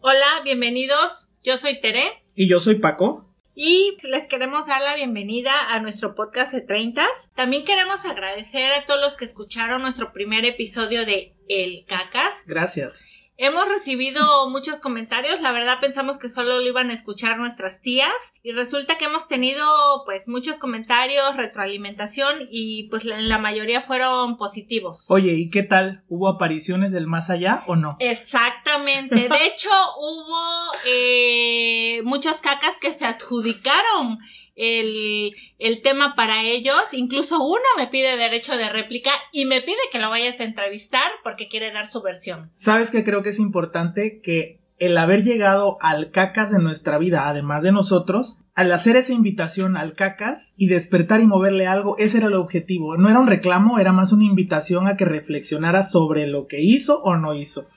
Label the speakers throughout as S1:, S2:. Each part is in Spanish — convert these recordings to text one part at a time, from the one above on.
S1: Hola, bienvenidos. Yo soy Tere.
S2: Y yo soy Paco.
S1: Y les queremos dar la bienvenida a nuestro podcast de 30. También queremos agradecer a todos los que escucharon nuestro primer episodio de El Cacas.
S2: Gracias.
S1: Hemos recibido muchos comentarios, la verdad pensamos que solo lo iban a escuchar nuestras tías y resulta que hemos tenido pues muchos comentarios, retroalimentación y pues la, mayoría fueron positivos.
S2: Oye, ¿y qué tal? ¿Hubo apariciones del más allá o no?
S1: Exactamente, de hecho hubo eh, muchos cacas que se adjudicaron el, el, tema para ellos. Incluso uno me pide derecho de réplica y me pide que lo vayas a entrevistar porque quiere dar su versión.
S2: Sabes que creo que es importante que el haber llegado al cacas de nuestra vida, además de nosotros, al hacer esa invitación al cacas y despertar y moverle algo, ese era el objetivo. No era un reclamo, era más una invitación a que reflexionara sobre lo que hizo o no hizo.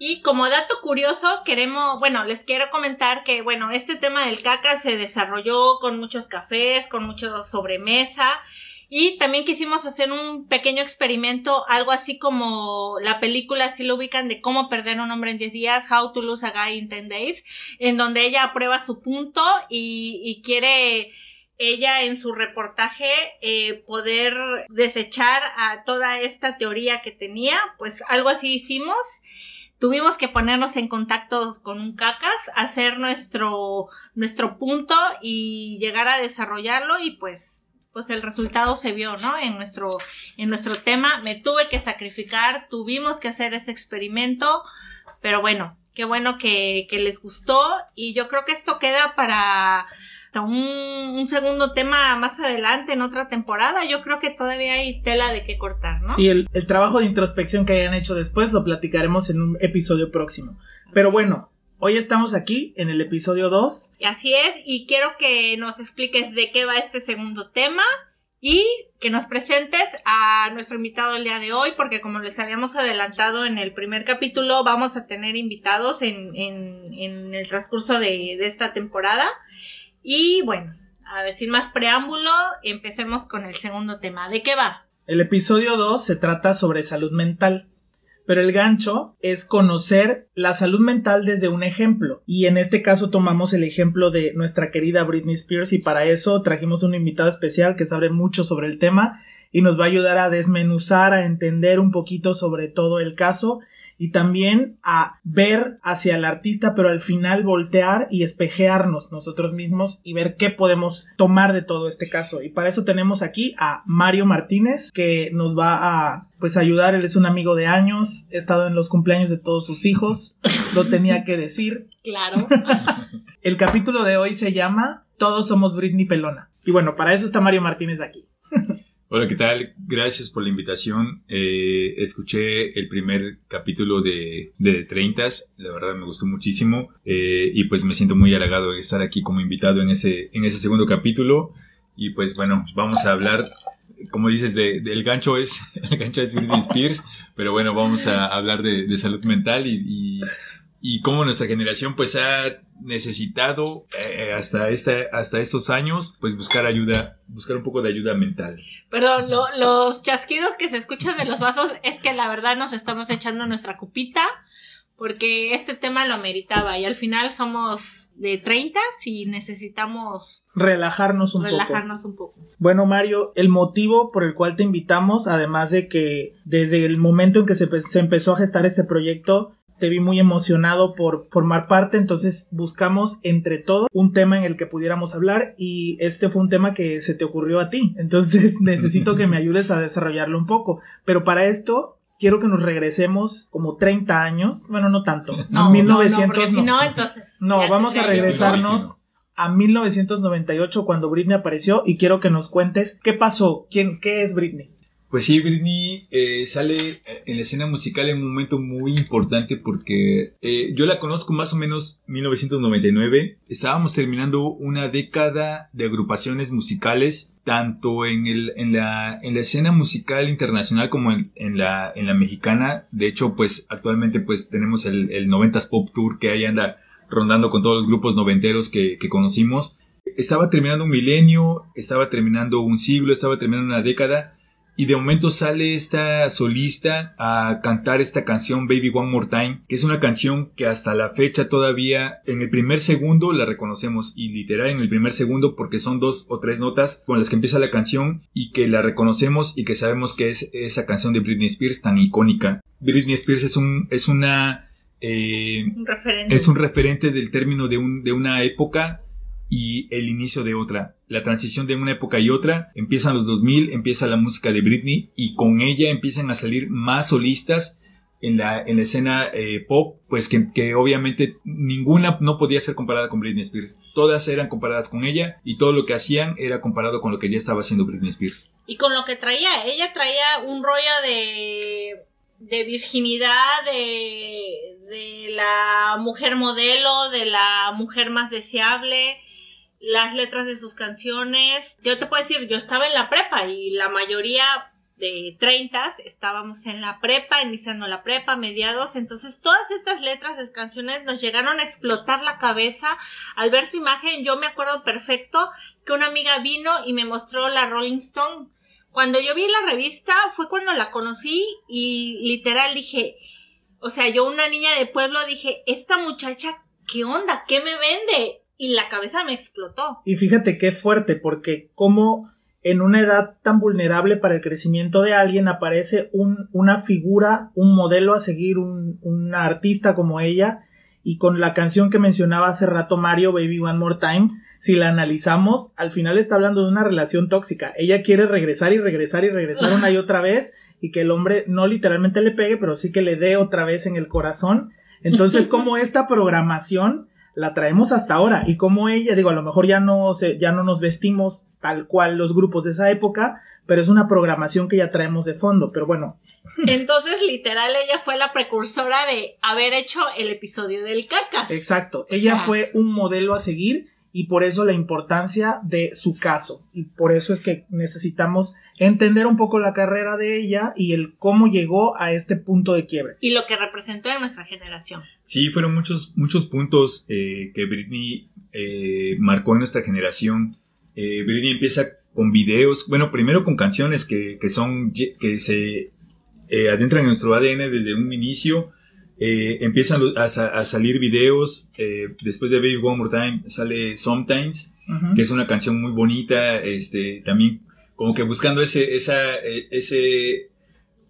S1: Y como dato curioso, queremos, bueno, les quiero comentar que, bueno, este tema del caca se desarrolló con muchos cafés, con mucho sobremesa. Y también quisimos hacer un pequeño experimento, algo así como la película, si lo ubican, de cómo perder un hombre en 10 días, How to Lose a Guy in 10 Days, en donde ella aprueba su punto y, y quiere ella en su reportaje eh, poder desechar a toda esta teoría que tenía, pues algo así hicimos tuvimos que ponernos en contacto con un cacas, hacer nuestro, nuestro punto y llegar a desarrollarlo y pues, pues el resultado se vio, ¿no? En nuestro, en nuestro tema me tuve que sacrificar, tuvimos que hacer ese experimento, pero bueno, qué bueno que, que les gustó y yo creo que esto queda para un, segundo tema más adelante en otra temporada, yo creo que todavía hay tela de qué cortar, ¿no?
S2: Sí, el, el trabajo de introspección que hayan hecho después lo platicaremos en un episodio próximo. Pero bueno, Hoy estamos aquí en el episodio 2.
S1: Así es, y quiero que nos expliques de qué va este segundo tema y que nos presentes a nuestro invitado el día de hoy, porque como les habíamos adelantado en el primer capítulo, vamos a tener invitados en, en, en el transcurso de, de esta temporada. Y bueno, a ver, sin más preámbulo, empecemos con el segundo tema. ¿De qué va?
S2: El episodio 2 se trata sobre salud mental, pero el gancho es conocer la salud mental desde un ejemplo. Y en este caso tomamos el ejemplo de nuestra querida Britney Spears y para eso trajimos un invitado especial que sabe mucho sobre el tema y nos va a ayudar a desmenuzar, a entender un poquito sobre todo el caso y también a ver hacia el artista, pero al final voltear y espejearnos nosotros mismos y ver qué podemos tomar de todo este caso. Y para eso tenemos aquí a Mario Martínez, que nos va a pues ayudar. Él es un amigo de años, he estado en los cumpleaños de todos sus hijos, lo tenía que decir.
S1: Claro.
S2: el capítulo de hoy se llama Todos somos Britney Pelona. Y bueno, para eso está Mario Martínez aquí.
S3: Hola, ¿qué tal? Gracias por la invitación. Eh, escuché el primer capítulo de, de 30, la verdad me gustó muchísimo eh, y pues me siento muy halagado de estar aquí como invitado en ese, en ese segundo capítulo y pues bueno, vamos a hablar, como dices, de, del gancho es, el gancho es Britney Spears, pero bueno, vamos a hablar de, salud mental y y cómo nuestra generación pues ha necesitado eh, hasta este, hasta estos años pues buscar ayuda buscar un poco de ayuda mental
S1: perdón los chasquidos que se escuchan de los vasos es que la verdad nos estamos echando nuestra cupita porque este tema lo ameritaba y al final somos de 30 y necesitamos
S2: relajarnos un
S1: relajarnos un poco.
S2: Bueno, Mario, el motivo por el cual te invitamos, además de que desde el momento en que se, se empezó a gestar este proyecto, te vi muy emocionado por formar parte, entonces buscamos entre todos un tema en el que pudiéramos hablar y este fue un tema que se te ocurrió a ti, entonces necesito que me ayudes a desarrollarlo un poco, pero para esto quiero que nos regresemos como 30 años, bueno, no tanto,
S1: no, 1900 no, si no, entonces
S2: No, vamos a regresarnos a 1998 cuando Britney apareció y quiero que nos cuentes qué pasó, quién qué es Britney.
S3: Pues sí, Britney eh, sale en la escena musical en un momento muy importante porque eh, yo la conozco más o menos 1999. Estábamos terminando una década de agrupaciones musicales, tanto en, el, en, la, en la escena musical internacional como en, en, la, en la mexicana. De hecho, pues actualmente pues tenemos el, el 90s Pop Tour que ahí anda rondando con todos los grupos noventeros que, que conocimos. Estaba terminando un milenio, estaba terminando un siglo, estaba terminando una década y de momento sale esta solista a cantar esta canción Baby One More Time, que es una canción que hasta la fecha todavía en el primer segundo la reconocemos y literal en el primer segundo porque son dos o tres notas con las que empieza la canción y que la reconocemos y que sabemos que es esa canción de Britney Spears tan icónica. Britney Spears es un es una
S1: eh,
S3: es un referente del término de, un, de una época y el inicio de otra. La transición de una época y otra, empiezan los 2000, empieza la música de Britney y con ella empiezan a salir más solistas en la, en la escena eh, pop, pues que, que, obviamente ninguna no podía ser comparada con Britney Spears. Todas eran comparadas con ella y todo lo que hacían era comparado con lo que ya estaba haciendo Britney Spears.
S1: Y con lo que traía, ella traía un rollo de, de virginidad, de, de la mujer modelo, de la mujer más deseable las letras de sus canciones. Yo te puedo decir, yo estaba en la prepa y la mayoría de 30 estábamos en la prepa, iniciando la prepa, mediados, entonces todas estas letras de canciones nos llegaron a explotar la cabeza al ver su imagen. Yo me acuerdo perfecto que una amiga vino y me mostró la Rolling Stone. Cuando yo vi la revista fue cuando la conocí y literal dije, o sea, yo una niña de pueblo dije, esta muchacha, ¿qué onda? ¿Qué me vende? Y la cabeza me explotó.
S2: Y fíjate qué fuerte, porque como en una edad tan vulnerable para el crecimiento de alguien aparece un, una figura, un modelo a seguir, un, una artista como ella, y con la canción que mencionaba hace rato Mario, Baby One More Time, si la analizamos, al final está hablando de una relación tóxica. Ella quiere regresar y regresar y regresar una y otra vez, y que el hombre no literalmente le pegue, pero sí que le dé otra vez en el corazón. Entonces, como esta programación la traemos hasta ahora y como ella, digo, a lo mejor ya no se, ya no nos vestimos tal cual los grupos de esa época, pero es una programación que ya traemos de fondo, pero bueno.
S1: Entonces, literal, ella fue la precursora de haber hecho el episodio del cacas.
S2: Exacto, ella fue un modelo a seguir y por eso la importancia de su caso y por eso es que necesitamos entender un poco la carrera de ella y el cómo llegó a este punto de quiebre.
S1: Y lo que representó en nuestra generación.
S3: Sí, fueron muchos, muchos puntos eh, que Britney eh, marcó en nuestra generación. Eh, Britney empieza con videos, bueno, primero con canciones que, que son, que se adentran en nuestro ADN desde un inicio. Empiezan a, salir videos. después de Baby One More Time sale Sometimes, que es una canción muy bonita. Este, también como que buscando ese, esa, e, ese,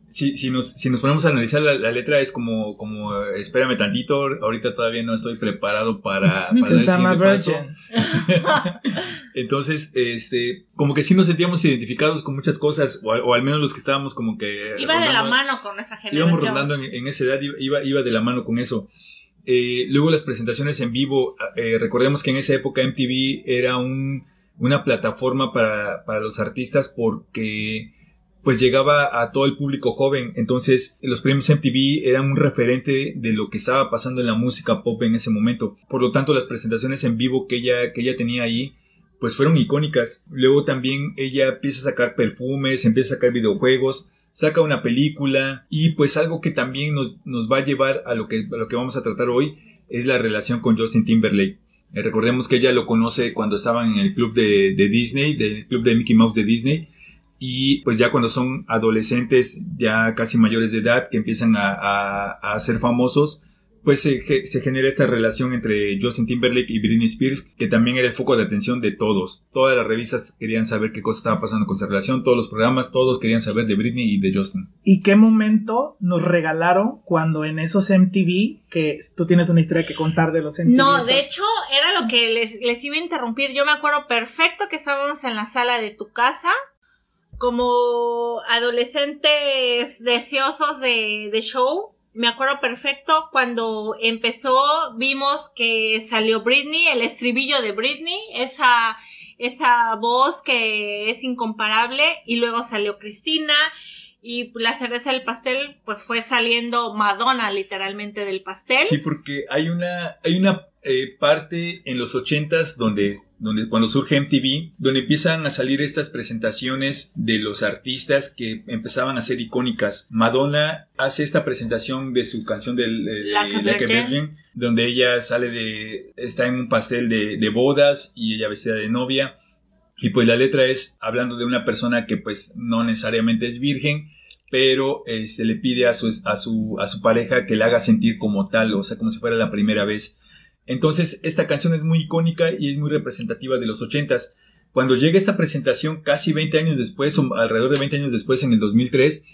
S3: si, si, nos, si nos ponemos a analizar la, letra es como, como, espérame tantito, ahorita todavía no estoy preparado para, para el siguiente paso. Entonces, este, como que sí nos sentíamos identificados con muchas cosas, o, al menos los que estábamos como que...
S1: Iba de la mano con esa generación.
S3: Íbamos rondando en, esa edad, iba, iba de la mano con eso. Eh, luego las presentaciones en vivo, eh, recordemos que en esa época MTV era un una plataforma para, para los artistas porque pues llegaba a todo el público joven. Entonces, los premios MTV eran un referente de lo que estaba pasando en la música pop en ese momento. Por lo tanto, las presentaciones en vivo que ella, que ella tenía ahí, pues fueron icónicas. Luego también ella empieza a sacar perfumes, empieza a sacar videojuegos, saca una película y pues algo que también nos, nos va a llevar a lo que, a lo que vamos a tratar hoy es la relación con Justin Timberlake. Eh, recordemos que ella lo conoce cuando estaban en el club de, Disney, del club de Mickey Mouse de Disney. Y pues ya cuando son adolescentes, ya casi mayores de edad, que empiezan a, a ser famosos, pues se, genera esta relación entre Justin Timberlake y Britney Spears, que también era el foco de atención de todos. Todas las revistas querían saber qué cosa estaba pasando con esa relación, todos los programas, todos querían saber de Britney y de Justin.
S2: ¿Y qué momento nos regalaron cuando en esos MTV, que tú tienes una historia que contar de los MTV?
S1: No, de hecho, era lo que les, les iba a interrumpir. Yo me acuerdo perfecto que estábamos en la sala de tu casa como adolescentes deseosos de, show me acuerdo perfecto cuando empezó, vimos que salió Britney, el estribillo de Britney, esa, esa voz que es incomparable, y luego salió Cristina, y la cereza del pastel, pues fue saliendo Madonna literalmente del pastel.
S3: Sí, porque hay una, hay una eh, parte en los ochentas donde, donde cuando surge MTV, donde empiezan a salir estas presentaciones de los artistas que empezaban a ser icónicas. Madonna hace esta presentación de su canción de
S1: Like
S3: donde ella sale de, está en un pastel de, de bodas y ella vestida de novia Y pues la letra es hablando de una persona que pues no necesariamente es virgen, pero se este, le pide a su, a, su, a su pareja que le haga sentir como tal, o sea, como si fuera la primera vez. Entonces, esta canción es muy icónica y es muy representativa de los ochentas. Cuando llega esta presentación, casi 20 años después, o alrededor de 20 años después, en el 2003,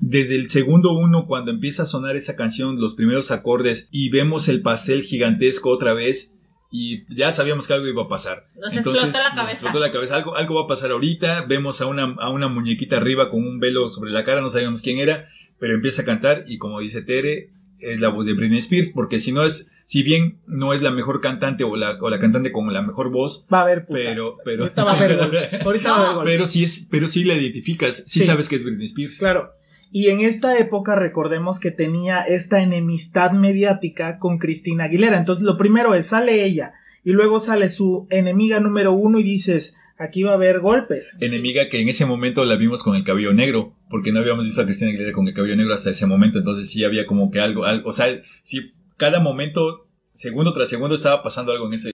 S3: desde el segundo uno, cuando empieza a sonar esa canción, los primeros acordes, y vemos el pastel gigantesco otra vez, y ya sabíamos que algo iba a pasar.
S1: Nos Entonces, explotó la cabeza.
S3: explotó la cabeza. Algo, algo va a pasar ahorita. Vemos a una, a una muñequita arriba con un velo sobre la cara, no sabíamos quién era, pero empieza a cantar y como dice Tere, es la voz de Britney Spears, porque si no es, si bien no es la mejor cantante o la, o la cantante con la mejor voz,
S2: va a haber
S3: pero, pero,
S2: ahorita va a haber, ahorita va a haber
S3: pero sí es, pero sí la identificas, sí, sabes que es Britney Spears.
S2: Claro. Y en esta época recordemos que tenía esta enemistad mediática con Cristina Aguilera. Entonces lo primero es, sale ella, y luego sale su enemiga número uno y dices, aquí va a haber golpes.
S3: Enemiga que en ese momento la vimos con el cabello negro, porque no habíamos visto a Cristina Aguilera con el cabello negro hasta ese momento, entonces sí había como que algo, algo o sea, sí, cada momento, segundo tras segundo estaba pasando algo en ese...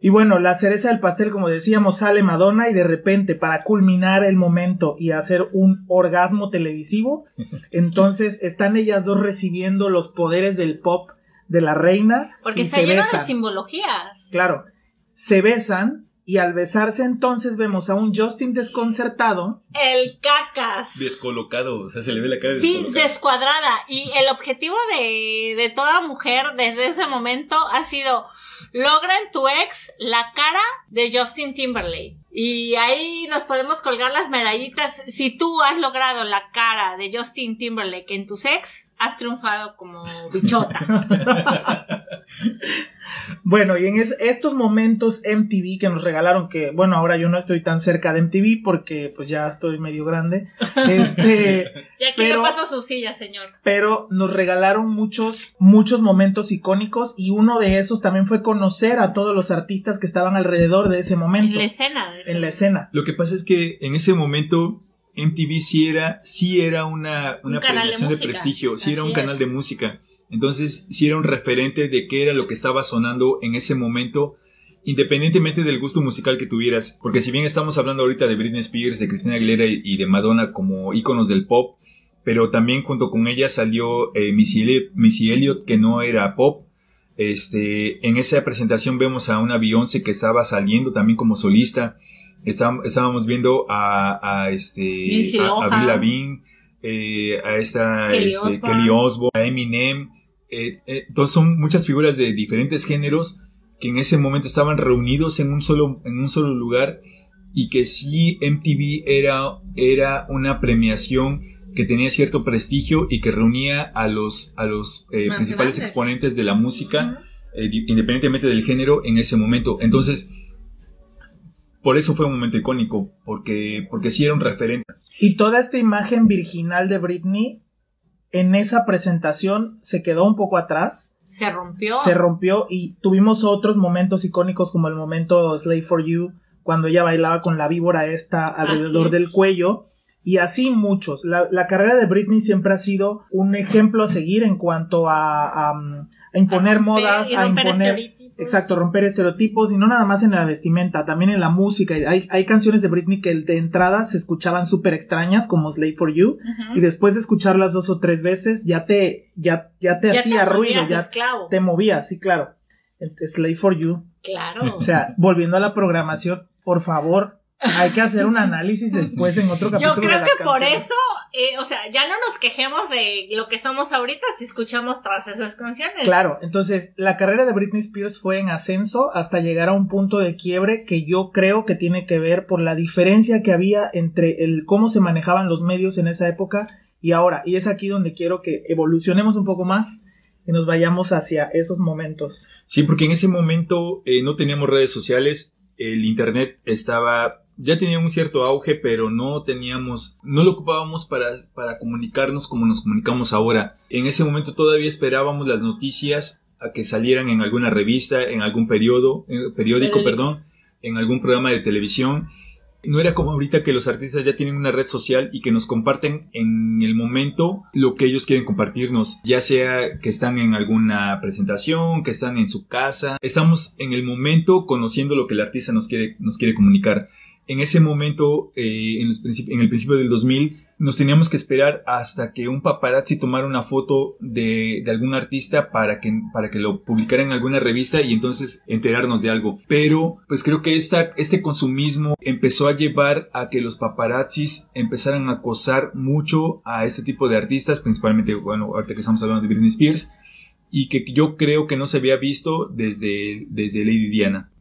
S2: Y bueno, la cereza del pastel, como decíamos, sale Madonna y de repente, para culminar el momento y hacer un orgasmo televisivo, entonces están ellas dos recibiendo los poderes del pop de la reina.
S1: Porque está lleno de simbologías.
S2: Claro, se besan y al besarse entonces vemos a un Justin desconcertado.
S1: El cacas.
S3: Descolocado, o sea, se le ve la cara
S1: Sí, descuadrada. Y el objetivo de, de toda mujer desde ese momento ha sido logra en tu ex la cara de Justin Timberlake. Y ahí nos podemos colgar las medallitas. Si tú has logrado la cara de Justin Timberlake en tus ex, has triunfado como bichota.
S2: bueno, y en estos momentos MTV que nos regalaron, que bueno, ahora yo no estoy tan cerca de MTV porque pues ya estoy medio grande. Este,
S1: y aquí le paso su silla, señor.
S2: Pero nos regalaron muchos, muchos momentos icónicos y uno de esos también fue conocer a todos los artistas que estaban alrededor de ese momento.
S1: En la escena.
S2: En la escena.
S3: Lo que pasa es que en ese momento MTV sí era, sí era una, una premiación de, prestigio, sí era un canal de música. Entonces, sí era un referente de qué era lo que estaba sonando en ese momento, independientemente del gusto musical que tuvieras. Porque si bien estamos hablando ahorita de Britney Spears, de Christina Aguilera y de Madonna como íconos del pop, pero también junto con ella salió eh, Missy, Elliott, que no era pop. Este, en esa presentación vemos a una Beyoncé que estaba saliendo también como solista estábamos viendo a, a este a, a, Bill Lavigne, eh, a esta Kelly, este, Osbourne. a Eminem. Eh, eh, entonces son muchas figuras de diferentes géneros que en ese momento estaban reunidos en un solo, en un solo lugar y que sí MTV era, era una premiación que tenía cierto prestigio y que reunía a los, a los principales exponentes de la música, independientemente del género, en ese momento. Entonces, por eso fue un momento icónico, porque, porque sí era un referente.
S2: Y toda esta imagen virginal de Britney en esa presentación se quedó un poco atrás.
S1: Se rompió.
S2: Se rompió y tuvimos otros momentos icónicos como el momento Slave for You, cuando ella bailaba con la víbora esta alrededor del cuello. Y así muchos. La, la, carrera de Britney siempre ha sido un ejemplo a seguir en cuanto a, a, imponer modas, a imponer Exacto, romper estereotipos y no nada más en la vestimenta, también en la música. Hay, hay canciones de Britney que de entrada se escuchaban súper extrañas como Slave for You y después de escucharlas dos o tres veces ya te, ya, ya te hacía ruido, ya te movía, sí, claro. Slave for You.
S1: Claro.
S2: O sea, volviendo a la programación, por favor, hay que hacer un análisis después en otro capítulo.
S1: Yo creo que por eso, eh, o sea, ya no nos quejemos de lo que somos ahorita si escuchamos todas esas canciones.
S2: Claro, entonces la carrera de Britney Spears fue en ascenso hasta llegar a un punto de quiebre que yo creo que tiene que ver por la diferencia que había entre el cómo se manejaban los medios en esa época y ahora. Y es aquí donde quiero que evolucionemos un poco más y nos vayamos hacia esos momentos.
S3: Sí, porque en ese momento eh, no teníamos redes sociales, el internet estaba ya tenía un cierto auge, pero no teníamos, no lo ocupábamos para, para comunicarnos como nos comunicamos ahora. En ese momento todavía esperábamos las noticias a que salieran en alguna revista, en algún periodo, eh, periódico, perdón, en algún programa de televisión. No era como ahorita que los artistas ya tienen una red social y que nos comparten en el momento lo que ellos quieren compartirnos, ya sea que están en alguna presentación, que están en su casa, estamos en el momento conociendo lo que el artista nos quiere, nos quiere comunicar. En ese momento, eh, en, el principio del 2000, nos teníamos que esperar hasta que un paparazzi tomara una foto de, algún artista para que, para que lo publicara en alguna revista y entonces enterarnos de algo. Pero pues creo que este consumismo empezó a llevar a que los paparazzis empezaran a acosar mucho a este tipo de artistas, principalmente, bueno, ahorita que estamos hablando de Britney Spears, y que yo creo que no se había visto desde, desde Lady Diana.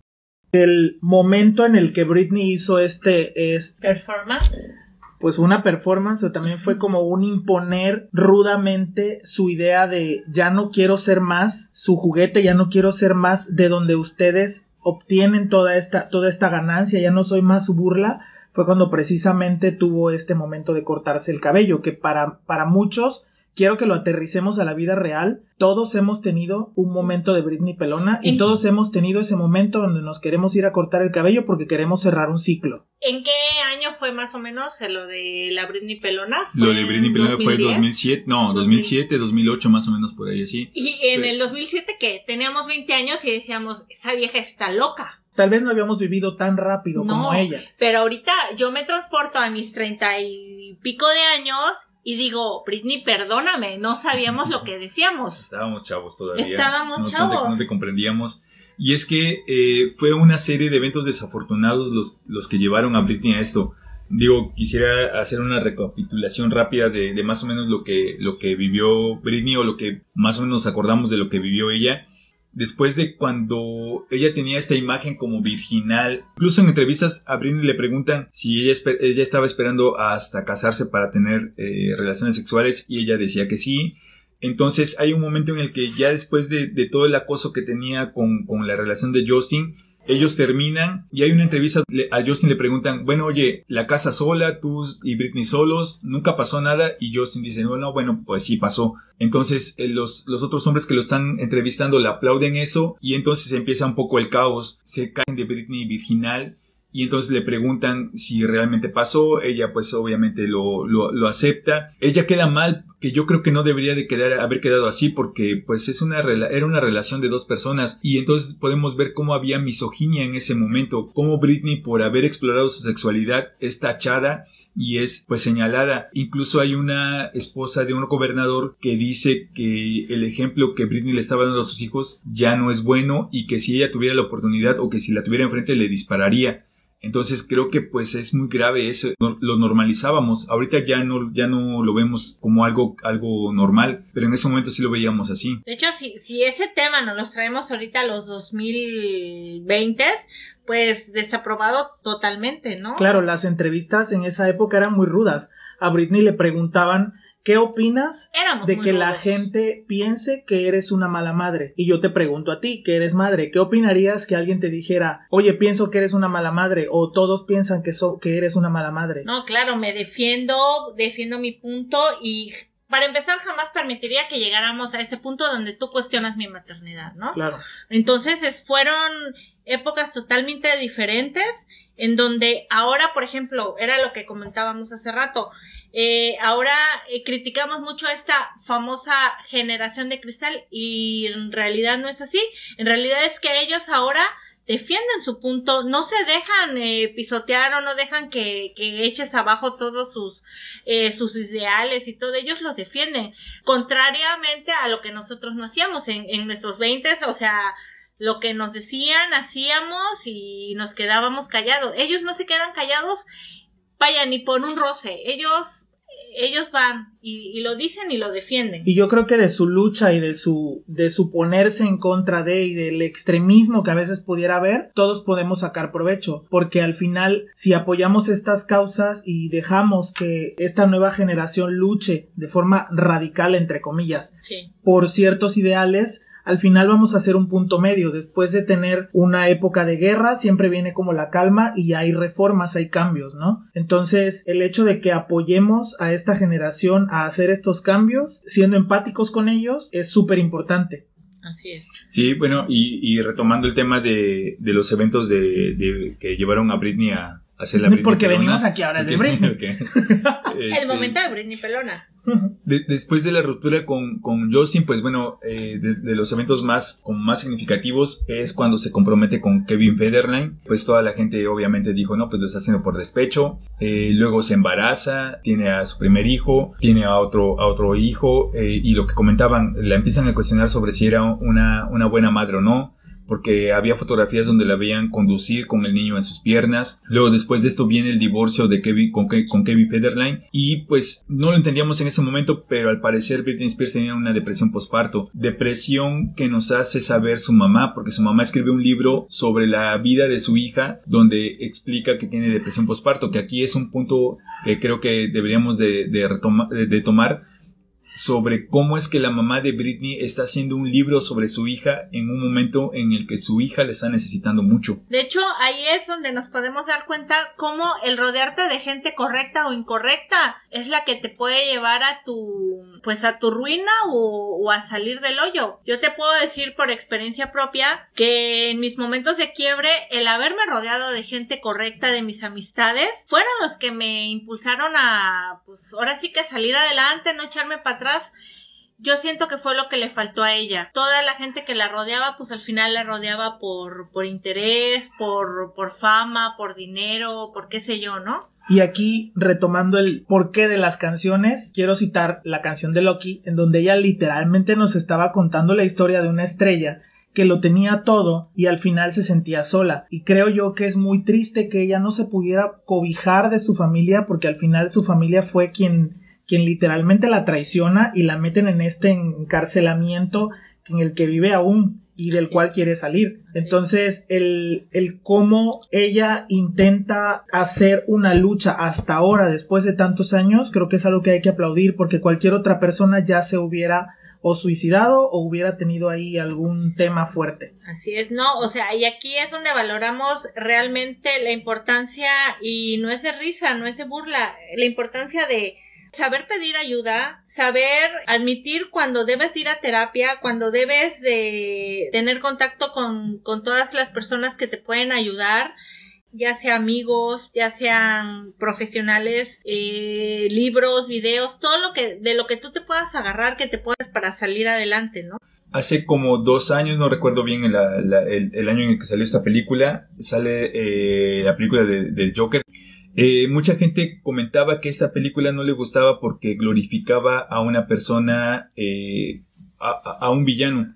S2: El momento en el que Britney hizo este... este
S1: performance.
S2: pues una performance o también fue como un imponer rudamente su idea de ya no quiero ser más su juguete, ya no quiero ser más de donde ustedes obtienen toda esta, toda esta ganancia, ya no soy más su burla, fue cuando precisamente tuvo este momento de cortarse el cabello, que para, para muchos quiero que lo aterricemos a la vida real. Todos hemos tenido un momento de Britney pelona y todos hemos tenido ese momento donde nos queremos ir a cortar el cabello porque queremos cerrar un ciclo.
S1: ¿En qué año fue más o menos lo de la Britney pelona?
S3: Lo de Britney pelona fue en 2007, no, 2007, 2008 más o menos por ahí así.
S1: Y en el 2007 que teníamos 20 años y decíamos, esa vieja está loca.
S2: Tal vez no habíamos vivido tan rápido como ella.
S1: Pero ahorita yo me transporto a mis treinta y pico de años y digo, Britney, perdóname, no sabíamos lo que decíamos.
S3: Estábamos chavos todavía.
S1: Estábamos chavos.
S3: No te, comprendíamos. Y es que eh, fue una serie de eventos desafortunados los, los que llevaron a Britney a esto. Digo, quisiera hacer una recapitulación rápida de, de, más o menos lo que, lo que vivió Britney o lo que más o menos acordamos de lo que vivió ella después de cuando ella tenía esta imagen como virginal. Incluso en entrevistas a Britney le preguntan si ella, estaba esperando hasta casarse para tener eh, relaciones sexuales y ella decía que sí. Entonces hay un momento en el que ya después de, de todo el acoso que tenía con, con la relación de Justin, ellos terminan y hay una entrevista, a Justin le preguntan, bueno, oye, la casa sola, tú y Britney solos, nunca pasó nada. Y Justin dice, no, no, bueno, pues sí pasó. Entonces eh, los, los otros hombres que lo están entrevistando le aplauden eso y entonces empieza un poco el caos, se caen de Britney virginal y entonces le preguntan si realmente pasó, ella pues obviamente lo, lo, acepta, ella queda mal, que yo creo que no debería de quedar, haber quedado así porque pues es una, era una relación de dos personas y entonces podemos ver cómo había misoginia en ese momento, cómo Britney por haber explorado su sexualidad es tachada y es pues señalada. Incluso hay una esposa de un gobernador que dice que el ejemplo que Britney le estaba dando a sus hijos ya no es bueno y que si ella tuviera la oportunidad o que si la tuviera enfrente le dispararía. Entonces creo que pues es muy grave eso, lo normalizábamos, ahorita ya no, ya no lo vemos como algo, algo normal, pero en ese momento sí lo veíamos así.
S1: De hecho, si, si ese tema nos lo traemos ahorita a los 2020, pues desaprobado totalmente, ¿no?
S2: Claro, las entrevistas en esa época eran muy rudas. A Britney le preguntaban ¿Qué opinas de que la gente piense que eres una mala madre? Y yo te pregunto a ti, que eres madre, ¿qué opinarías que alguien te dijera, oye, pienso que eres una mala madre? O todos piensan que, que eres una mala madre.
S1: No, claro, me defiendo, defiendo mi punto y para empezar jamás permitiría que llegáramos a ese punto donde tú cuestionas mi maternidad, ¿no?
S2: Claro.
S1: Entonces fueron épocas totalmente diferentes en donde ahora, por ejemplo, era lo que comentábamos hace rato, eh, ahora eh, criticamos mucho a esta famosa generación de cristal y en realidad no es así. En realidad es que ellos ahora defienden su punto, no se dejan eh, pisotear o no dejan que, eches abajo todos sus, eh, sus ideales y todo, ellos los defienden, contrariamente a lo que nosotros no hacíamos en, en nuestros veintes, o sea, lo que nos decían, hacíamos y nos quedábamos callados. Ellos no se quedan callados vaya, ni por un roce. Ellos, ellos van y, lo dicen y lo defienden.
S2: Y yo creo que de su lucha y de su, de su ponerse en contra de y del extremismo que a veces pudiera haber, todos podemos sacar provecho. Porque al final, si apoyamos estas causas y dejamos que esta nueva generación luche de forma radical, entre comillas, por ciertos ideales, al final vamos a hacer un punto medio. Después de tener una época de guerra, siempre viene como la calma y hay reformas, hay cambios, ¿no? Entonces, el hecho de que apoyemos a esta generación a hacer estos cambios, siendo empáticos con ellos, es súper importante.
S1: Así es.
S3: Sí, bueno, y, retomando el tema de, los eventos de, que llevaron a Britney a, hacer la Britney
S2: Porque venimos aquí ahora de Britney.
S1: el momento de Britney Pelona.
S3: Después de la ruptura con, con Justin, pues bueno, eh, de, los eventos más, más significativos es cuando se compromete con Kevin Federline. Pues toda la gente obviamente dijo, no, pues lo está haciendo por despecho. Eh, luego se embaraza, tiene a su primer hijo, tiene a otro, a otro hijo, eh, y lo que comentaban, la empiezan a cuestionar sobre si era una, una buena madre o no porque había fotografías donde la veían conducir con el niño en sus piernas. Luego después de esto viene el divorcio de Kevin con, con Kevin Federline. Y pues no lo entendíamos en ese momento, pero al parecer Britney Spears tenía una depresión postparto, depresión que nos hace saber su mamá, porque su mamá escribe un libro sobre la vida de su hija donde explica que tiene depresión postparto, que aquí es un punto que creo que deberíamos de, de, de tomar sobre cómo es que la mamá de Britney está haciendo un libro sobre su hija en un momento en el que su hija le está necesitando mucho.
S1: De hecho, ahí es donde nos podemos dar cuenta cómo el rodearte de gente correcta o incorrecta es la que te puede llevar a tu pues a tu ruina o, o a salir del hoyo. Yo te puedo decir por experiencia propia que en mis momentos de quiebre el haberme rodeado de gente correcta de mis amistades fueron los que me impulsaron a pues ahora sí que salir adelante, no echarme para atrás, yo siento que fue lo que le faltó a ella. Toda la gente que la rodeaba, pues al final la rodeaba por, por interés, por, por fama, por dinero, por qué sé yo, ¿no?
S2: Y aquí, retomando el porqué de las canciones, quiero citar la canción de Loki, en donde ella literalmente nos estaba contando la historia de una estrella que lo tenía todo y al final se sentía sola. Y creo yo que es muy triste que ella no se pudiera cobijar de su familia porque al final su familia fue quien quien literalmente la traiciona y la meten en este encarcelamiento en el que vive aún y del cual quiere salir. Entonces, el, el cómo ella intenta hacer una lucha hasta ahora, después de tantos años, creo que es algo que hay que aplaudir porque cualquier otra persona ya se hubiera o suicidado o hubiera tenido ahí algún tema fuerte.
S1: Así es, ¿no? O sea, y aquí es donde valoramos realmente la importancia, y no es de risa, no es de burla, la importancia de Saber pedir ayuda, saber admitir cuando debes ir a terapia, cuando debes de tener contacto con, con todas las personas que te pueden ayudar, ya sea amigos, ya sean profesionales, eh, libros, videos, todo lo que, de lo que tú te puedas agarrar, que te puedas para salir adelante, ¿no?
S3: Hace como dos años, no recuerdo bien el, año en el que salió esta película, sale eh, la película de, de Joker. Eh, mucha gente comentaba que esta película no le gustaba porque glorificaba a una persona, eh, a, un villano.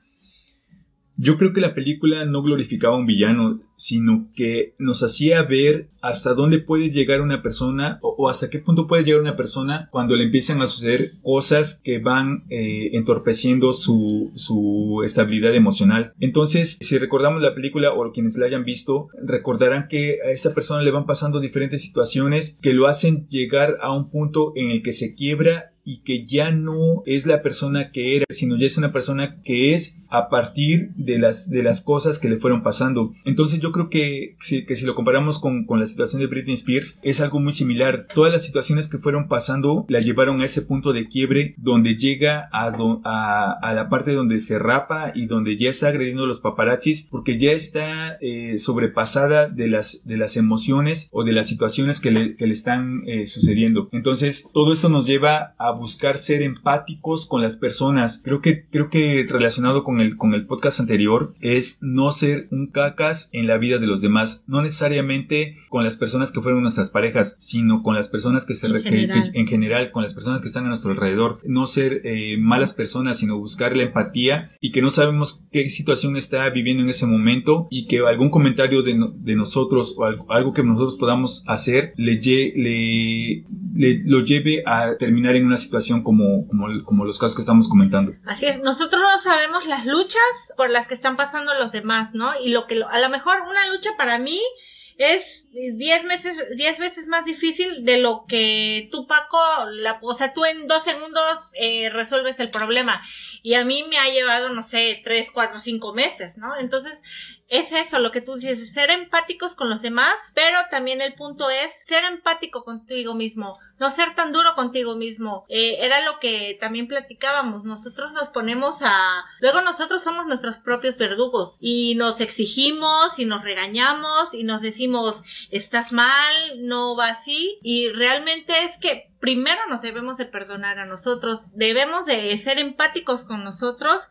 S3: Yo creo que la película no glorificaba a un villano, sino que nos hacía ver hasta dónde puede llegar una persona o, hasta qué punto puede llegar una persona cuando le empiezan a suceder cosas que van eh, entorpeciendo su, su estabilidad emocional. Entonces, si recordamos la película o quienes la hayan visto, recordarán que a esa persona le van pasando diferentes situaciones que lo hacen llegar a un punto en el que se quiebra y que ya no es la persona que era, sino ya es una persona que es a partir de las, de las cosas que le fueron pasando. Entonces yo creo que que si lo comparamos con, con, la situación de Britney Spears, es algo muy similar. Todas las situaciones que fueron pasando la llevaron a ese punto de quiebre donde llega a, a, a la parte donde se rapa y donde ya está agrediendo a los paparazzis porque ya está eh, sobrepasada de las, de las emociones o de las situaciones que le, que le están eh, sucediendo. Entonces todo eso nos lleva a buscar ser empáticos con las personas. Creo que, creo que relacionado con el, con el podcast anterior es no ser un cacas en la vida de los demás. No necesariamente con las personas que fueron nuestras parejas, sino con las personas que se en, general. en general, con las personas que están a nuestro alrededor. No ser eh, malas personas, sino buscar la empatía y que no sabemos qué situación está viviendo en ese momento y que algún comentario de, de nosotros o algo, algo, que nosotros podamos hacer le, le, le, lo lleve a terminar en una situación como, como, como los casos que estamos comentando.
S1: Así es, nosotros no sabemos las luchas por las que están pasando los demás, ¿no? Y lo que a lo mejor una lucha para mí es diez veces, diez veces más difícil de lo que tú, Paco, la, o sea, tú en dos segundos eh, resuelves el problema. Y a mí me ha llevado, no sé, tres, cuatro, cinco meses, ¿no? Entonces, es eso lo que tú dices, ser empáticos con los demás, pero también el punto es ser empático contigo mismo, no ser tan duro contigo mismo. Eh, era lo que también platicábamos, nosotros nos ponemos a... Luego nosotros somos nuestros propios verdugos y nos exigimos y nos regañamos y nos decimos, estás mal, no va así y realmente es que primero nos debemos de perdonar a nosotros, debemos de ser empáticos con nosotros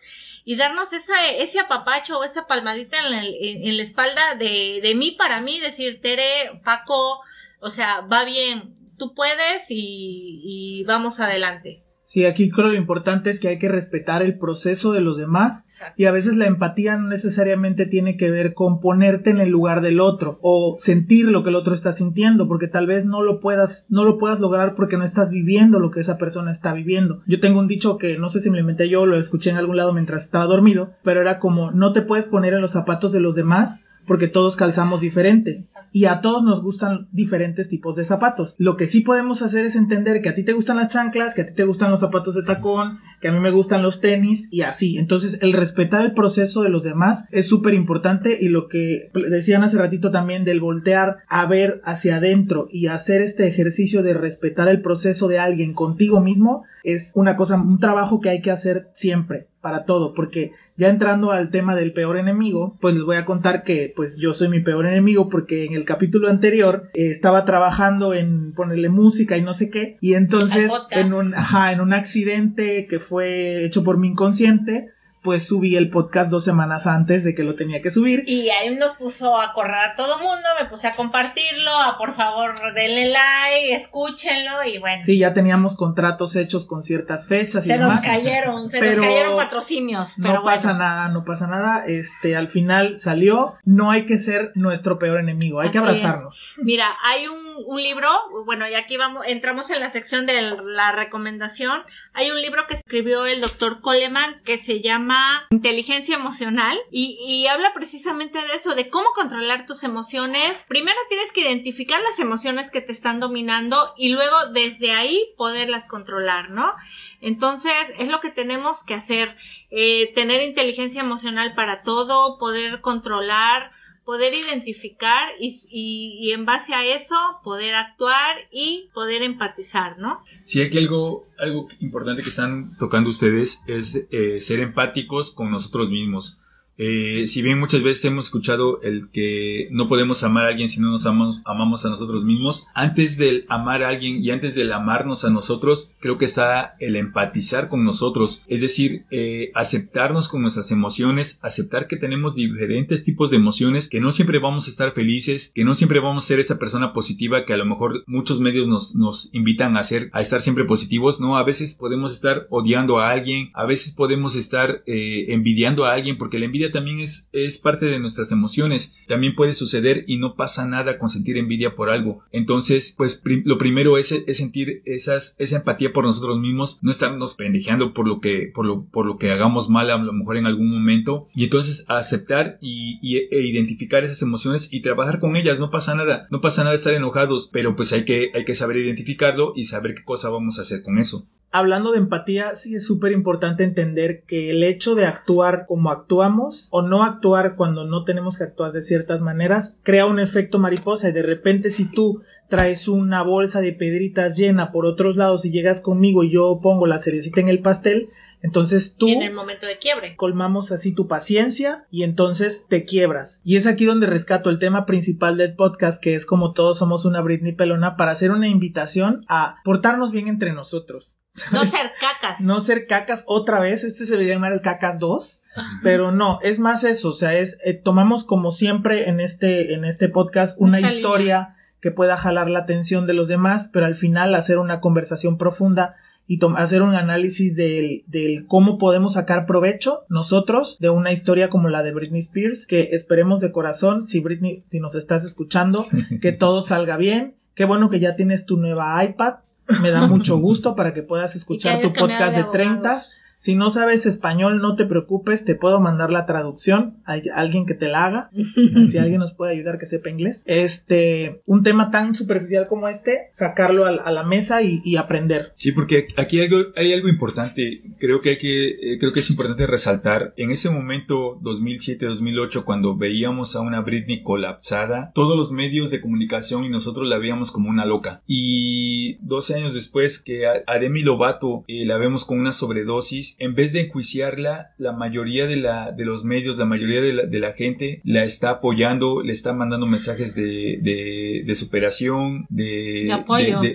S1: y darnos esa, ese apapacho o esa palmadita en la, espalda de, de mí para mí, decir, Tere, Paco, o sea, va bien, tú puedes y vamos adelante.
S2: Sí, aquí creo lo importante es que hay que respetar el proceso de los demás y a veces la empatía no necesariamente tiene que ver con ponerte en el lugar del otro o sentir lo que el otro está sintiendo, porque tal vez no lo puedas no lo puedas lograr porque no estás viviendo lo que esa persona está viviendo. Yo tengo un dicho que no sé si me lo inventé yo, lo escuché en algún lado mientras estaba dormido, pero era como no te puedes poner en los zapatos de los demás porque todos calzamos diferente y a todos nos gustan diferentes tipos de zapatos. Lo que sí podemos hacer es entender que a ti te gustan las chanclas, que a ti te gustan los zapatos de tacón, que a mí me gustan los tenis y así. Entonces el respetar el proceso de los demás es súper importante y lo que decían hace ratito también del voltear a ver hacia adentro y hacer este ejercicio de respetar el proceso de alguien contigo mismo es una cosa, un trabajo que hay que hacer siempre para todo, porque ya entrando al tema del peor enemigo, pues les voy a contar que pues yo soy mi peor enemigo porque en el capítulo anterior eh, estaba trabajando en ponerle música y no sé qué, y entonces en un, ajá, en un accidente que fue hecho por mi inconsciente, pues subí el podcast dos semanas antes de que lo tenía que subir.
S1: Y ahí nos puso a correr a todo mundo, me puse a compartirlo, a por favor denle like, escúchenlo y bueno.
S2: Sí, ya teníamos contratos hechos con ciertas fechas y
S1: se
S2: demás.
S1: nos cayeron, se nos cayeron patrocinios. Pero
S2: no pasa nada, no pasa nada. Este, al final salió. No hay que ser nuestro peor enemigo, hay que abrazarnos.
S1: Mira, hay un, un libro, bueno, y aquí vamos, entramos en la sección de la recomendación. Hay un libro que escribió el doctor Coleman que se llama Inteligencia Emocional y, habla precisamente de eso, de cómo controlar tus emociones. Primero tienes que identificar las emociones que te están dominando y luego desde ahí poderlas controlar, ¿no? Entonces es lo que tenemos que hacer, eh, tener inteligencia emocional para todo, poder controlar poder identificar y, y, en base a eso poder actuar y poder empatizar, ¿no?
S3: Sí, aquí algo, algo importante que están tocando ustedes es eh, ser empáticos con nosotros mismos. Eh, si bien muchas veces hemos escuchado el que no podemos amar a alguien si no nos amamos, amamos a nosotros mismos, antes del amar a alguien y antes del amarnos a nosotros, creo que está el empatizar con nosotros, es decir, eh, aceptarnos con nuestras emociones, aceptar que tenemos diferentes tipos de emociones, que no siempre vamos a estar felices, que no siempre vamos a ser esa persona positiva que a lo mejor muchos medios nos, invitan a hacer, a estar siempre positivos, no, a veces podemos estar odiando a alguien, a veces podemos estar eh, envidiando a alguien porque la envidia también es, es parte de nuestras emociones. También puede suceder y no pasa nada con sentir envidia por algo. Entonces, pues lo primero es, sentir esas, esa empatía por nosotros mismos, no estarnos pendejeando por lo que, por lo, por lo que hagamos mal a lo mejor en algún momento. Y entonces aceptar y, e identificar esas emociones y trabajar con ellas. No pasa nada. No pasa nada estar enojados, pero pues hay que, hay que saber identificarlo y saber qué cosa vamos a hacer con eso
S2: hablando de empatía, sí es súper importante entender que el hecho de actuar como actuamos o no actuar cuando no tenemos que actuar de ciertas maneras crea un efecto mariposa y de repente si tú traes una bolsa de pedritas llena por otros lados y llegas conmigo y yo pongo la cerecita en el pastel, entonces tú...
S1: en el momento de quiebre.
S2: Colmamos así tu paciencia y entonces te quiebras. Y es aquí donde rescato el tema principal del podcast, que es como todos somos una Britney pelona, para hacer una invitación a portarnos bien entre nosotros.
S1: No ser cacas.
S2: no ser cacas otra vez. Este se debería llamar el cacas 2. Pero no, es más eso. O sea, es, eh, tomamos como siempre en este, en este podcast una historia que pueda jalar la atención de los demás, pero al final hacer una conversación profunda y hacer un análisis del, del, cómo podemos sacar provecho nosotros de una historia como la de Britney Spears, que esperemos de corazón, si Britney, si nos estás escuchando, que todo salga bien. Qué bueno que ya tienes tu nueva iPad, me da mucho gusto para que puedas escuchar tu podcast de, 30. Si no sabes español, no te preocupes, te puedo mandar la traducción, hay alguien que te la haga, si alguien nos puede ayudar que sepa inglés. Este, un tema tan superficial como este, sacarlo a, la mesa y, aprender.
S3: Sí, porque aquí hay algo, hay algo importante, creo que hay que, eh, creo que es importante resaltar, en ese momento 2007-2008, cuando veíamos a una Britney colapsada, todos los medios de comunicación y nosotros la veíamos como una loca. Y 12 años después que a, Demi Lovato eh, la vemos con una sobredosis, en vez de enjuiciarla, la mayoría de, la, de los medios, la mayoría de la, de la gente la está apoyando, le está mandando mensajes de, de, superación, de,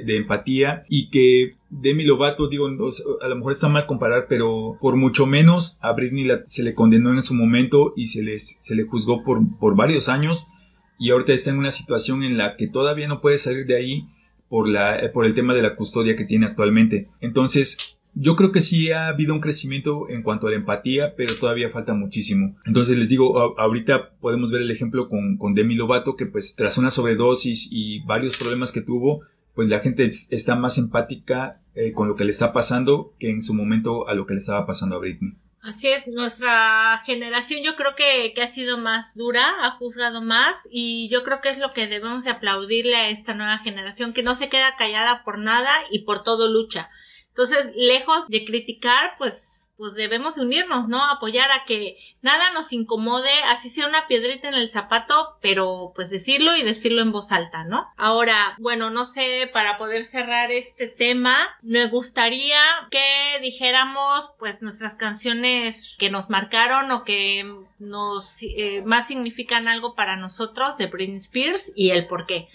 S3: de, empatía y que Demi Lovato, digo, a lo mejor está mal comparar, pero por mucho menos a Britney se le condenó en su momento y se, les, se le juzgó por, por varios años y ahorita está en una situación en la que todavía no puede salir de ahí por, la, por el tema de la custodia que tiene actualmente. Entonces, yo creo que sí ha habido un crecimiento en cuanto a la empatía, pero todavía falta muchísimo. Entonces les digo, ahorita podemos ver el ejemplo con, con Demi Lovato, que pues tras una sobredosis y varios problemas que tuvo, pues la gente está más empática eh, con lo que le está pasando que en su momento a lo que le estaba pasando a Britney.
S1: Así es, nuestra generación yo creo que, ha sido más dura, ha juzgado más y yo creo que es lo que debemos de aplaudirle a esta nueva generación, que no se queda callada por nada y por todo lucha. Entonces, lejos de criticar, pues pues debemos unirnos, ¿no? Apoyar a que nada nos incomode, así sea una piedrita en el zapato, pero pues decirlo y decirlo en voz alta, ¿no? Ahora, bueno, no sé, para poder cerrar este tema, me gustaría que dijéramos pues nuestras canciones que nos marcaron o que nos eh, más significan algo para nosotros de Britney Spears y el por qué.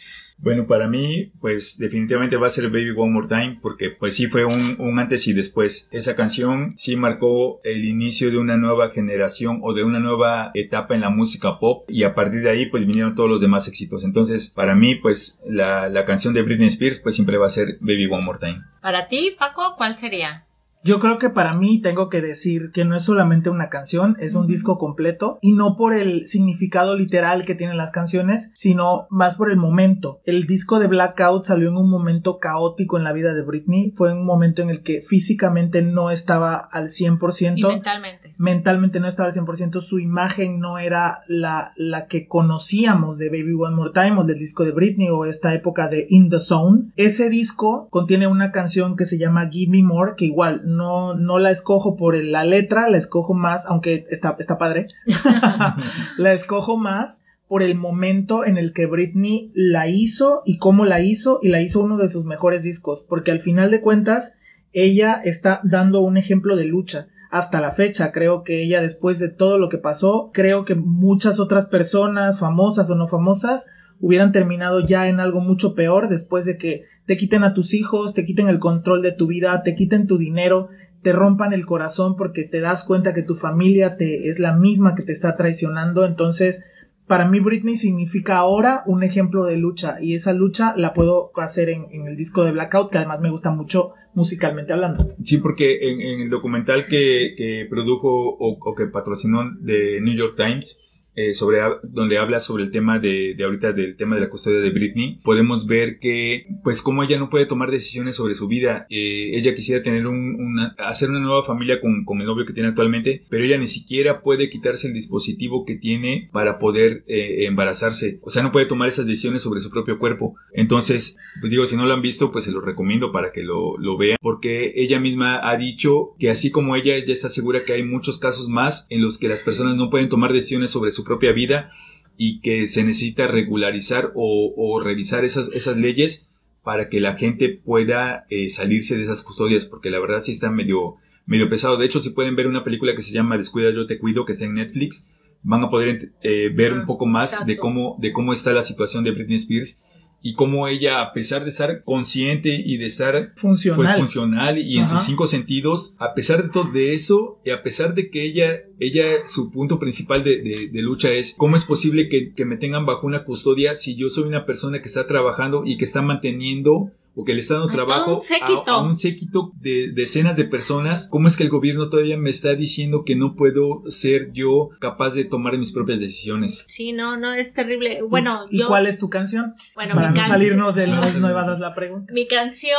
S3: Bueno, para mí, pues definitivamente va a ser Baby One More Time, porque pues sí fue un, antes y después. Esa canción sí marcó el inicio de una nueva generación o de una nueva etapa en la música pop y a partir de ahí pues vinieron todos los demás éxitos. Entonces, para mí, pues la, la canción de Britney Spears pues siempre va a ser Baby One More Time.
S1: Para ti, Paco, ¿cuál sería?
S2: Yo creo que para mí tengo que decir que no es solamente una canción, es un disco completo y no por el significado literal que tienen las canciones, sino más por el momento. El disco de Blackout salió en un momento caótico en la vida de Britney, fue un momento en el que físicamente no estaba al 100%. Y
S1: mentalmente.
S2: Mentalmente no estaba al 100%, su imagen no era la, la que conocíamos de Baby One More Time o del disco de Britney o esta época de In the Zone. Ese disco contiene una canción que se llama Give Me More, que igual no, no la escojo por la letra, la escojo más, aunque está, está padre, la escojo más por el momento en el que Britney la hizo y cómo la hizo y la hizo uno de sus mejores discos, porque al final de cuentas ella está dando un ejemplo de lucha. Hasta la fecha, creo que ella después de todo lo que pasó, creo que muchas otras personas, famosas o no famosas, hubieran terminado ya en algo mucho peor después de que te quiten a tus hijos, te quiten el control de tu vida, te quiten tu dinero, te rompan el corazón porque te das cuenta que tu familia te es la misma que te está traicionando, entonces para mí Britney significa ahora un ejemplo de lucha y esa lucha la puedo hacer en, el disco de Blackout que además me gusta mucho musicalmente hablando.
S3: Sí, porque en, el documental que, produjo o, o, que patrocinó de New York Times, eh, sobre, donde habla sobre el tema de, de, ahorita del tema de la custodia de Britney, podemos ver que, pues, como ella no puede tomar decisiones sobre su vida, eh, ella quisiera tener un, una, hacer una nueva familia con, con, el novio que tiene actualmente, pero ella ni siquiera puede quitarse el dispositivo que tiene para poder eh, embarazarse, o sea, no puede tomar esas decisiones sobre su propio cuerpo. Entonces, pues digo, si no lo han visto, pues se lo recomiendo para que lo, lo vean, porque ella misma ha dicho que así como ella ya está segura que hay muchos casos más en los que las personas no pueden tomar decisiones sobre su propia vida y que se necesita regularizar o, revisar esas, esas leyes para que la gente pueda eh, salirse de esas custodias, porque la verdad sí está medio, medio pesado. De hecho, si pueden ver una película que se llama Descuida, yo te cuido, que está en Netflix, van a poder eh, ver un poco más de cómo, de cómo está la situación de Britney Spears y cómo ella, a pesar de estar consciente y de estar
S2: funcional,
S3: pues, funcional. y en sus cinco sentidos, a pesar de todo de eso, y a pesar de que ella, ella, su punto principal de, de, lucha es cómo es posible que, que me tengan bajo una custodia si yo soy una persona que está trabajando y que está manteniendo o que le está dando trabajo a, un séquito de decenas de personas, ¿cómo es que el gobierno todavía me está diciendo que no puedo ser yo capaz de tomar mis propias decisiones?
S1: Sí, no, no, es terrible. Bueno,
S2: ¿Y, cuál es tu canción? Bueno, Para no salirnos de las nuevas la pregunta.
S1: Mi canción,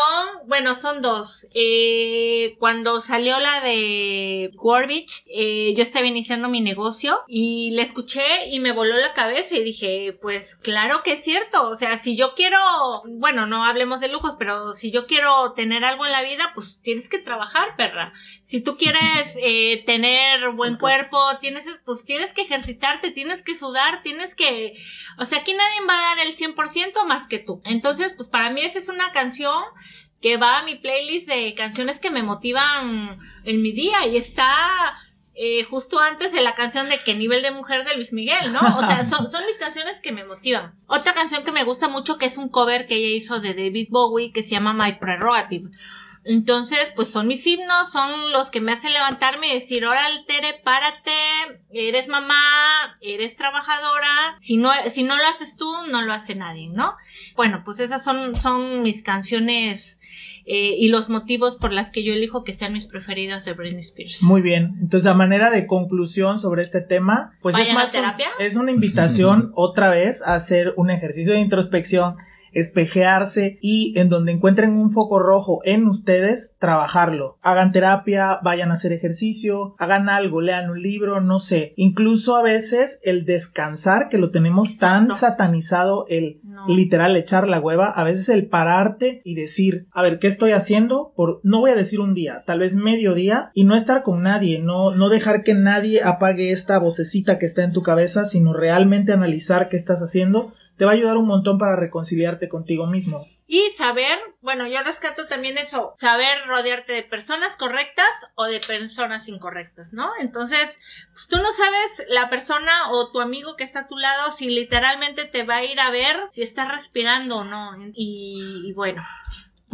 S1: bueno, son dos. Eh, cuando salió la de Warbich, eh, yo estaba iniciando mi negocio y la escuché y me voló la cabeza y dije, pues claro que es cierto. O sea, si yo quiero, bueno, no hablemos de lujo, pero si yo quiero tener algo en la vida, pues tienes que trabajar, perra. Si tú quieres eh, tener buen cuerpo, tienes, pues tienes que ejercitarte, tienes que sudar, tienes que, o sea, aquí nadie va a dar el 100% más que tú. Entonces, pues para mí esa es una canción que va a mi playlist de canciones que me motivan en mi día y está eh, justo antes de la canción de qué nivel de mujer de Luis Miguel, ¿no? O sea, son, son mis canciones que me motivan. Otra canción que me gusta mucho que es un cover que ella hizo de David Bowie que se llama My Prerogative. Entonces, pues son mis himnos, son los que me hacen levantarme y decir, órale, Tere, párate, eres mamá, eres trabajadora, si no, si no lo haces tú, no lo hace nadie, ¿no? Bueno, pues esas son, son mis canciones eh, y los motivos por las que yo elijo que sean mis preferidas de Britney Spears.
S2: Muy bien, entonces a manera de conclusión sobre este tema, pues es más es una invitación otra vez a hacer un ejercicio de introspección espejearse y en donde encuentren un foco rojo en ustedes, trabajarlo. Hagan terapia, vayan a hacer ejercicio, hagan algo, lean un libro, no sé. Incluso a veces el descansar, que lo tenemos tan satanizado, el literal echar la hueva, a veces el pararte y decir, a ver, ¿qué estoy haciendo? Por, no voy a decir un día, tal vez medio día y no estar con nadie, no, no dejar que nadie apague esta vocecita que está en tu cabeza, sino realmente analizar qué estás haciendo te va a ayudar un montón para reconciliarte contigo mismo.
S1: Y saber, bueno, yo rescato también eso, saber rodearte de personas correctas o de personas incorrectas, ¿no? Entonces, pues tú no sabes la persona o tu amigo que está a tu lado si literalmente te va a ir a ver si estás respirando o no. Y, y bueno,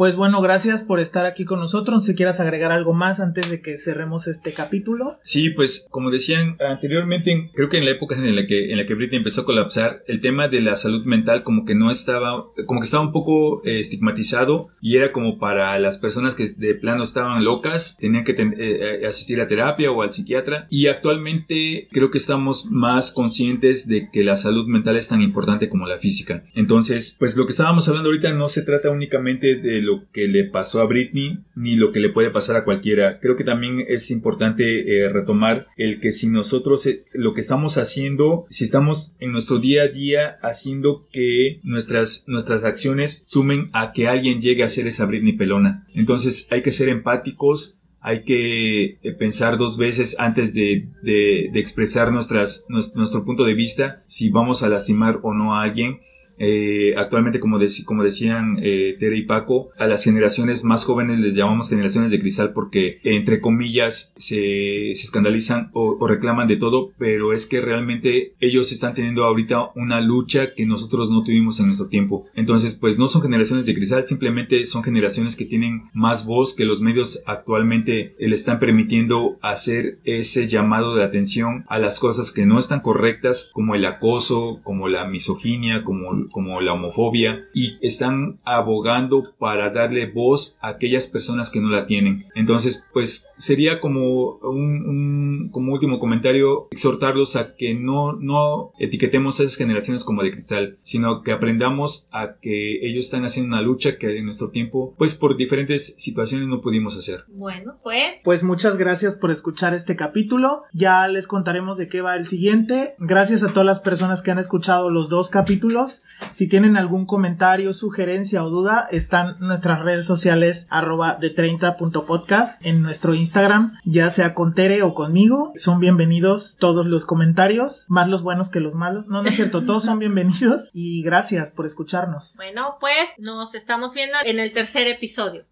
S2: pues bueno, gracias por estar aquí con nosotros. Si quieras agregar algo más antes de que cerremos este capítulo.
S3: Sí, pues como decían anteriormente, creo que en la época en la que en la que Britney empezó a colapsar, el tema de la salud mental como que no estaba, como que estaba un poco eh, estigmatizado y era como para las personas que de plano estaban locas, tenían que eh, eh, asistir a terapia o al psiquiatra. Y actualmente creo que estamos más conscientes de que la salud mental es tan importante como la física. Entonces, pues lo que estábamos hablando ahorita no se trata únicamente de lo que le pasó a Britney ni lo que le puede pasar a cualquiera. Creo que también es importante eh, retomar el que si nosotros eh, lo que estamos haciendo, si estamos en nuestro día a día haciendo que nuestras, nuestras acciones sumen a que alguien llegue a ser esa Britney pelona. Entonces hay que ser empáticos, hay que eh, pensar dos veces antes de, de, expresar nuestras, nuestro punto de vista, si vamos a lastimar o no a alguien eh, actualmente, como, decían eh, Tere y Paco, a las generaciones más jóvenes les llamamos generaciones de cristal porque, entre comillas, se, escandalizan o, reclaman de todo, pero es que realmente ellos están teniendo ahorita una lucha que nosotros no tuvimos en nuestro tiempo. Entonces, pues no son generaciones de cristal, simplemente son generaciones que tienen más voz que los medios actualmente le están permitiendo hacer ese llamado de atención a las cosas que no están correctas, como el acoso, como la misoginia, como como la homofobia y están abogando para darle voz a aquellas personas que no la tienen. Entonces, pues sería como un, como último comentario exhortarlos a que no, no etiquetemos a esas generaciones como de cristal, sino que aprendamos a que ellos están haciendo una lucha que en nuestro tiempo, pues por diferentes situaciones no pudimos hacer.
S1: Bueno, pues.
S2: Pues muchas gracias por escuchar este capítulo. Ya les contaremos de qué va el siguiente. Gracias a todas las personas que han escuchado los dos capítulos. Si tienen algún comentario, sugerencia o duda, están nuestras redes sociales arroba de 30.podcast en nuestro Instagram, ya sea con Tere o conmigo. Son bienvenidos todos los comentarios, más los buenos que los malos. No, no es cierto, todos son bienvenidos y gracias por escucharnos.
S1: Bueno, pues nos estamos viendo en el tercer episodio.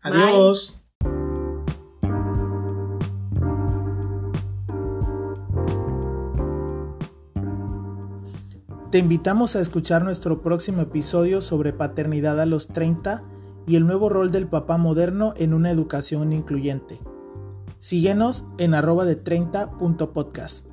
S2: Adiós. Te invitamos a escuchar nuestro próximo episodio sobre paternidad a los 30 y el nuevo rol del papá moderno en una educación incluyente. Síguenos en arroba de 30.podcast.